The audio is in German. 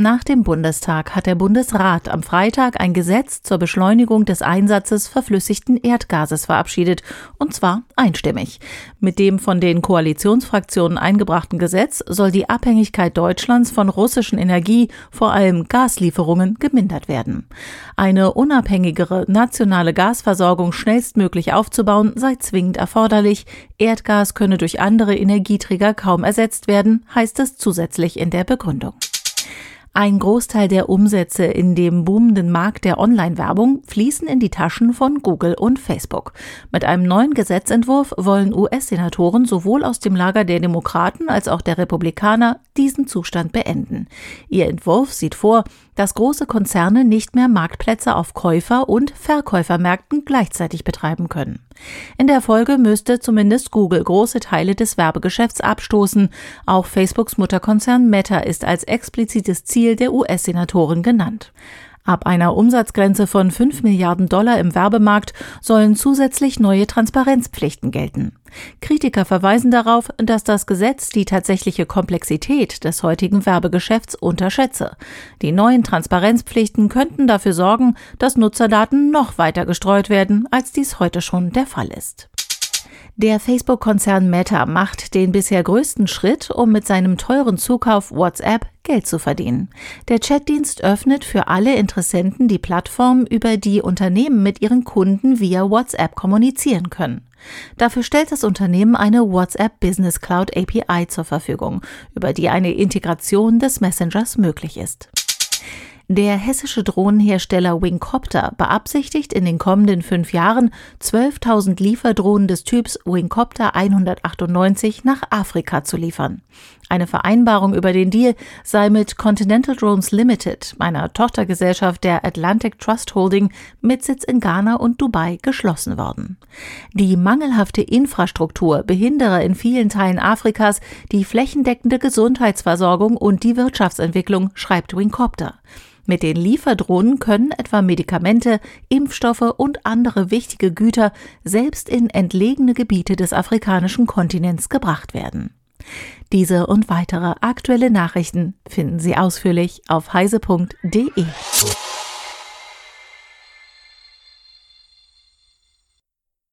Nach dem Bundestag hat der Bundesrat am Freitag ein Gesetz zur Beschleunigung des Einsatzes verflüssigten Erdgases verabschiedet, und zwar einstimmig. Mit dem von den Koalitionsfraktionen eingebrachten Gesetz soll die Abhängigkeit Deutschlands von russischen Energie, vor allem Gaslieferungen, gemindert werden. Eine unabhängigere nationale Gasversorgung schnellstmöglich aufzubauen sei zwingend erforderlich. Erdgas könne durch andere Energieträger kaum ersetzt werden, heißt es zusätzlich in der Begründung. Ein Großteil der Umsätze in dem boomenden Markt der Online-Werbung fließen in die Taschen von Google und Facebook. Mit einem neuen Gesetzentwurf wollen US-Senatoren sowohl aus dem Lager der Demokraten als auch der Republikaner diesen Zustand beenden. Ihr Entwurf sieht vor, dass große Konzerne nicht mehr Marktplätze auf Käufer- und Verkäufermärkten gleichzeitig betreiben können. In der Folge müsste zumindest Google große Teile des Werbegeschäfts abstoßen. Auch Facebooks Mutterkonzern Meta ist als explizites Ziel der US-Senatoren genannt. Ab einer Umsatzgrenze von 5 Milliarden Dollar im Werbemarkt sollen zusätzlich neue Transparenzpflichten gelten. Kritiker verweisen darauf, dass das Gesetz die tatsächliche Komplexität des heutigen Werbegeschäfts unterschätze. Die neuen Transparenzpflichten könnten dafür sorgen, dass Nutzerdaten noch weiter gestreut werden, als dies heute schon der Fall ist. Der Facebook-Konzern Meta macht den bisher größten Schritt, um mit seinem teuren Zukauf WhatsApp Geld zu verdienen. Der Chatdienst öffnet für alle Interessenten die Plattform, über die Unternehmen mit ihren Kunden via WhatsApp kommunizieren können. Dafür stellt das Unternehmen eine WhatsApp Business Cloud API zur Verfügung, über die eine Integration des Messengers möglich ist. Der hessische Drohnenhersteller Wingcopter beabsichtigt in den kommenden fünf Jahren 12.000 Lieferdrohnen des Typs Wingcopter 198 nach Afrika zu liefern. Eine Vereinbarung über den Deal sei mit Continental Drones Limited, einer Tochtergesellschaft der Atlantic Trust Holding mit Sitz in Ghana und Dubai, geschlossen worden. Die mangelhafte Infrastruktur behindere in vielen Teilen Afrikas die flächendeckende Gesundheitsversorgung und die Wirtschaftsentwicklung, schreibt Wingcopter. Mit den Lieferdrohnen können etwa Medikamente, Impfstoffe und andere wichtige Güter selbst in entlegene Gebiete des afrikanischen Kontinents gebracht werden. Diese und weitere aktuelle Nachrichten finden Sie ausführlich auf heise.de.